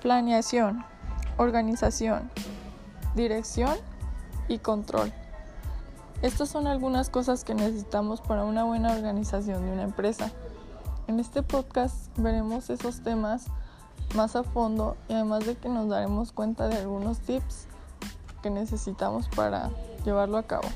Planeación, organización, dirección y control. Estas son algunas cosas que necesitamos para una buena organización de una empresa. En este podcast veremos esos temas más a fondo y además de que nos daremos cuenta de algunos tips que necesitamos para llevarlo a cabo.